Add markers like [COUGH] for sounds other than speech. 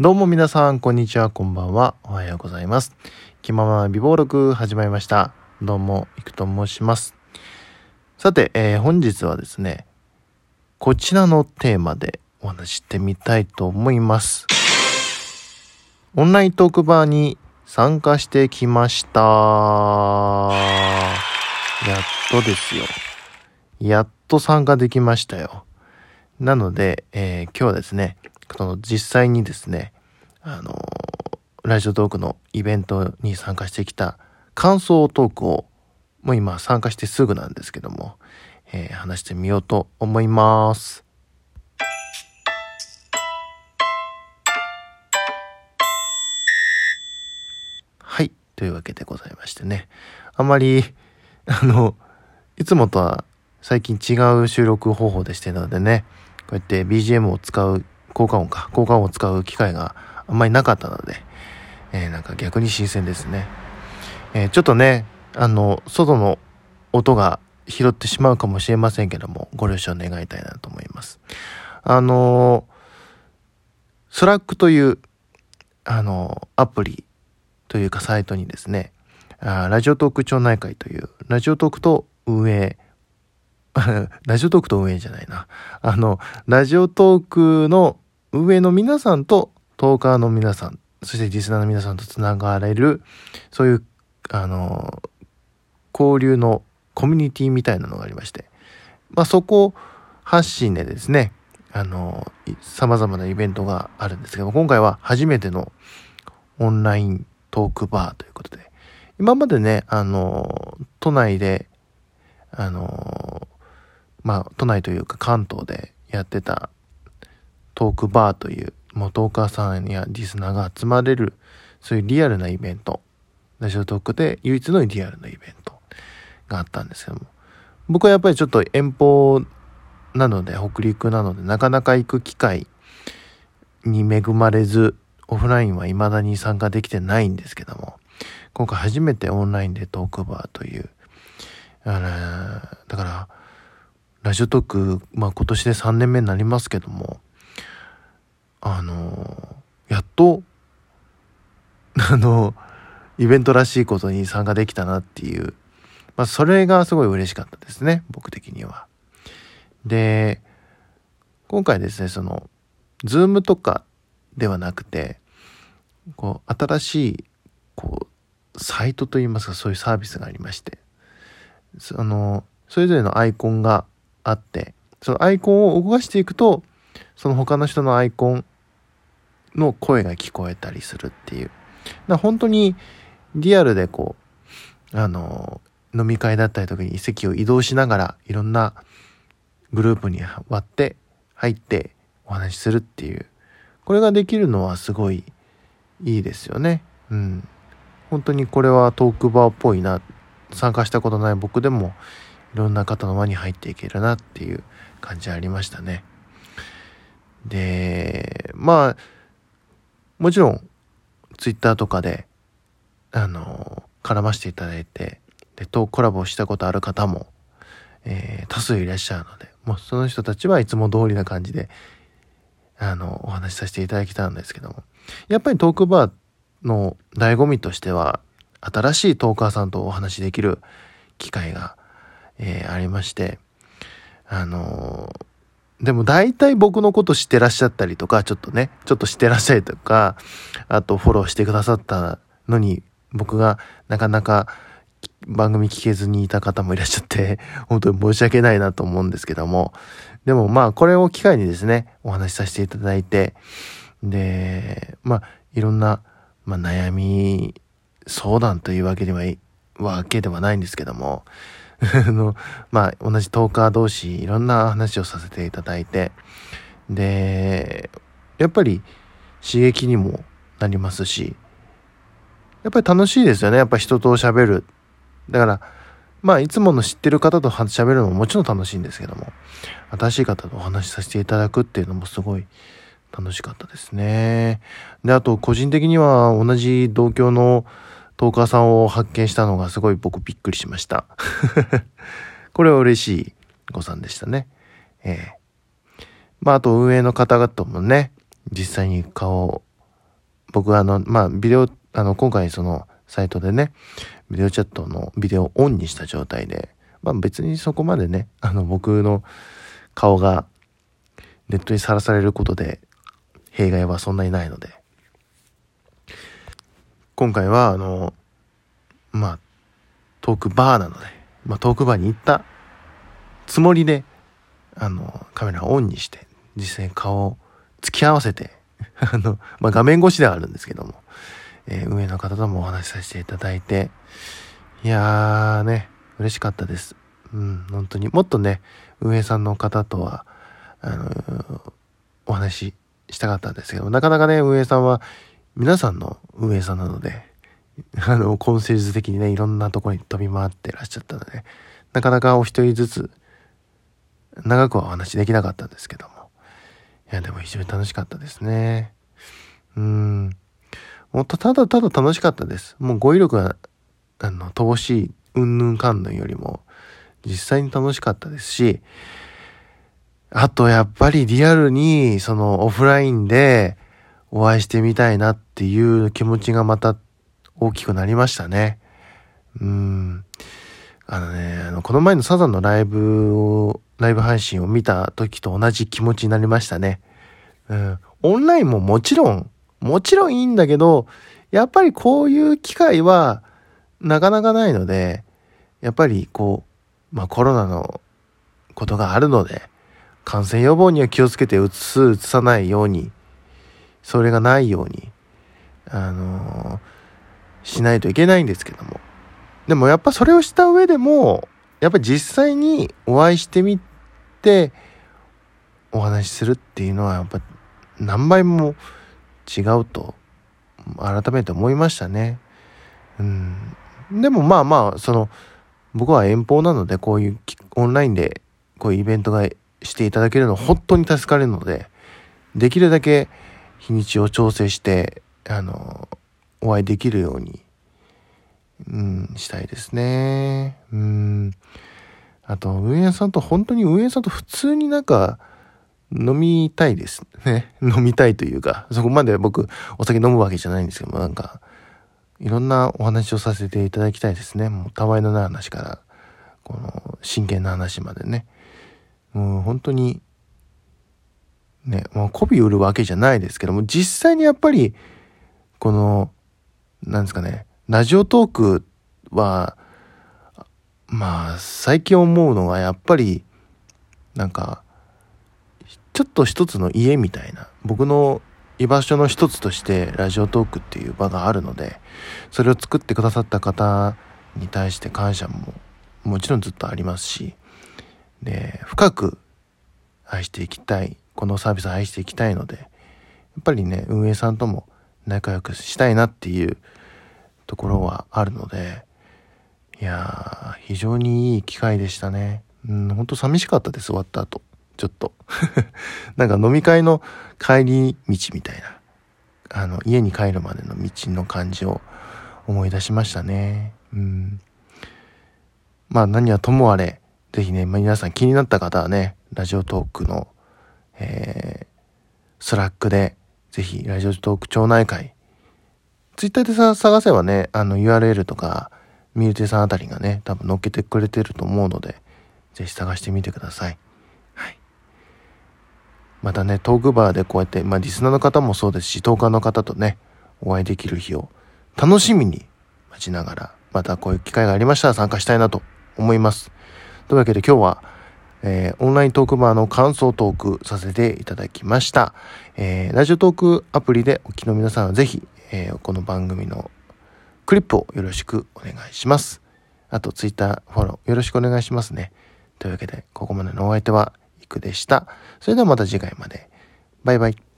どうも皆さん、こんにちは、こんばんは。おはようございます。気まま美貌録始まりました。どうも、いくと申します。さて、えー本日はですね、こちらのテーマでお話ししてみたいと思います。オンライントークバーに参加してきました。やっとですよ。やっと参加できましたよ。なので、えー今日はですね、その実際にですね、あのラジオトークのイベントに参加してきた感想トークを、もう今参加してすぐなんですけども、えー話してみようと思います。はい。というわけでございましてね。あまり、あの、いつもとは最近違う収録方法でしてるのでね、こうやって BGM を使う、効果音か、効果音を使う機会があんまりなかったので、えーなんか逆に新鮮ですね。えーちょっとね、あの、外の音が拾ってしまうかもしれませんけども、ご了承願いたいなと思います。あの Slack という、あのアプリというかサイトにですね、あラジオトーク町内会という、ラジオトークと運営、[LAUGHS] ラジオトークと運営じゃないな。あの、ラジオトークの運営の皆さんと、トーカーの皆さん、そしてリスナーの皆さんとつながれる、そういう、あの、交流のコミュニティみたいなのがありまして、まあそこ発信でですね、あの、い様々なイベントがあるんですけど、今回は初めてのオンライントークバーということで、今までね、あの、都内で、あの、まあ、都内というか関東でやってたトークバーという、もうトーカーさんやリスナーが集まれる、そういうリアルなイベント、ラジオトークで唯一のリアルなイベントがあったんですけども、僕はやっぱりちょっと遠方なので、北陸なので、なかなか行く機会に恵まれず、オフラインは未だに参加できてないんですけども、今回初めてオンラインでトークバーという、あのだから、ラジオトーク、まあ今年で3年目になりますけども、あのやっと、[LAUGHS] あの、イベントらしいことに参加できたなっていう、まあそれがすごい嬉しかったですね、僕的には。で、今回ですね、その、 Zoom とかではなくて、こう、新しい、こう、サイトといいますか、そういうサービスがありまして、その、それぞれのアイコンがあって、そのアイコンを動かしていくと、その他の人のアイコンの声が聞こえたりするっていう。だ本当にリアルでこう、あの、飲み会だったりとかに席を移動しながらいろんなグループに割って入ってお話しするっていう。これができるのはすごいいいですよね。うん。本当にこれはトークバーっぽいな。参加したことない僕でもいろんな方の輪に入っていけるなっていう感じありましたね。で、まあ、もちろん、ツイッターとかで、あの、絡ませていただいて、で、とコラボしたことある方も、えー多数いらっしゃるので、もうその人たちはいつも通りな感じで、あの、お話しさせていただきたんですけども、やっぱりトークバーの醍醐味としては、新しいトーカーさんとお話しできる機会が、えーありまして、あのーでも大体僕のこと知ってらっしゃったりとか、ちょっとね、ちょっと知ってらっしゃりとか、あとフォローしてくださったのに、僕がなかなか番組聞けずにいた方もいらっしゃって、[LAUGHS] 本当に申し訳ないなと思うんですけども、でもまあこれを機会にですね、お話しさせていただいて、で、まあいろんな、まあ、悩み相談というわけでは、わけではないんですけども、[LAUGHS] の、まあ、同じトーカー同士、いろんな話をさせていただいて、で、やっぱり刺激にもなりますし、やっぱり楽しいですよね。やっぱ人と喋る。だから、まあ、いつもの知ってる方と喋るのももちろん楽しいんですけども、新しい方とお話しさせていただくっていうのもすごい楽しかったですね。で、あと、個人的には同じ同郷のトーカーさんを発見したのがすごい僕びっくりしました。[LAUGHS] これは嬉しい誤算でしたね。ええまあ、あと運営の方々もね、実際に顔を僕はあの、まあ、ビデオ、あの、今回その、サイトでね、ビデオチャットのビデオをオンにした状態で、まあ別にそこまでね、あの、僕の顔がネットにさらされることで、弊害はそんなにないので、今回は、あの、まあ、トークバーなので、まあ、トークバーに行ったつもりで、あの、カメラをオンにして、実際に顔を突き合わせて、[LAUGHS] あの、まあ、画面越しではあるんですけども、えー、運営の方ともお話しさせていただいて、いやーね、嬉しかったです。うん、本当に。もっとね、運営さんの方とは、あの、お話ししたかったんですけど、なかなかね、運営さんは皆さんの運営さんなので、[LAUGHS] あの、コンセルズ的にね、いろんなとこに飛び回ってらっしゃったので、なかなかお一人ずつ、長くはお話できなかったんですけども。いや、でも非常に楽しかったですね。うん。もっとただただ楽しかったです。もう語彙力が、あの、乏しい、うんぬんかんぬんよりも、実際に楽しかったですし、あとやっぱりリアルに、そのオフラインでお会いしてみたいなっていう気持ちがまた大きくなりましたね。うん。あのね、あの、この前のサザンのライブを、ライブ配信を見た時と同じ気持ちになりましたね。うん。オンラインももちろん、もちろんいいんだけど、やっぱりこういう機会はなかなかないので、やっぱりこう、まあコロナのことがあるので、感染予防には気をつけて移す、移さないように、それがないように、あのー、しないといけないんですけども。でもやっぱそれをした上でも、やっぱ実際にお会いしてみて、お話しするっていうのはやっぱ何倍も違うと改めて思いましたね。うん。でもまあまあ、その、僕は遠方なのでこういうオンラインでこういうイベントがしていただけるの本当に助かるので、できるだけ日にちを調整して、あの、お会いできるように、うん、したいですね。うん。あと、運営さんと、本当に運営さんと普通になんか、飲みたいですね。[LAUGHS] 飲みたいというか、そこまで僕、お酒飲むわけじゃないんですけども、なんか、いろんなお話をさせていただきたいですね。もう、たわいのない話から、この、真剣な話までね。もう、本当に、ね、もう、媚び売るわけじゃないですけども、実際にやっぱり、この、なんですかね、ラジオトークは、まあ、最近思うのが、やっぱり、なんか、ちょっと一つの家みたいな、僕の居場所の一つとしてラジオトークっていう場があるので、それを作ってくださった方に対して感謝ももちろんずっとありますし、で、深く愛していきたい、このサービスを愛していきたいので、やっぱりね、運営さんとも仲良くしたいなっていうところはあるので、いやー、非常にいい機会でしたね。うん、ほんと寂しかったです、終わった後。ちょっと [LAUGHS] なんか飲み会の帰り道みたいな、あの、家に帰るまでの道の感じを思い出しましたね。うん。まあ何はともあれ、ぜひね、ま、皆さん気になった方はね、ラジオトークの、えー、 Slack で、ぜひ、ラジオトーク町内会、ツイッターでさ探せばね、あの URL とか、ミルテさんあたりがね、多分載っけてくれてると思うので、ぜひ探してみてください。またね、トークバーでこうやって、まあリスナーの方もそうですし、トーカーの方とね、お会いできる日を楽しみに待ちながら、またこういう機会がありましたら参加したいなと思います。というわけで今日は、えー、オンライントークバーの感想トークさせていただきました。えー、ラジオトークアプリでお聞きの皆さんはぜひ、えー、この番組のクリップをよろしくお願いします。あと、ツイッターフォローよろしくお願いしますね。というわけで、ここまでのお相手は、いくでした。それではまた次回まで。バイバイ。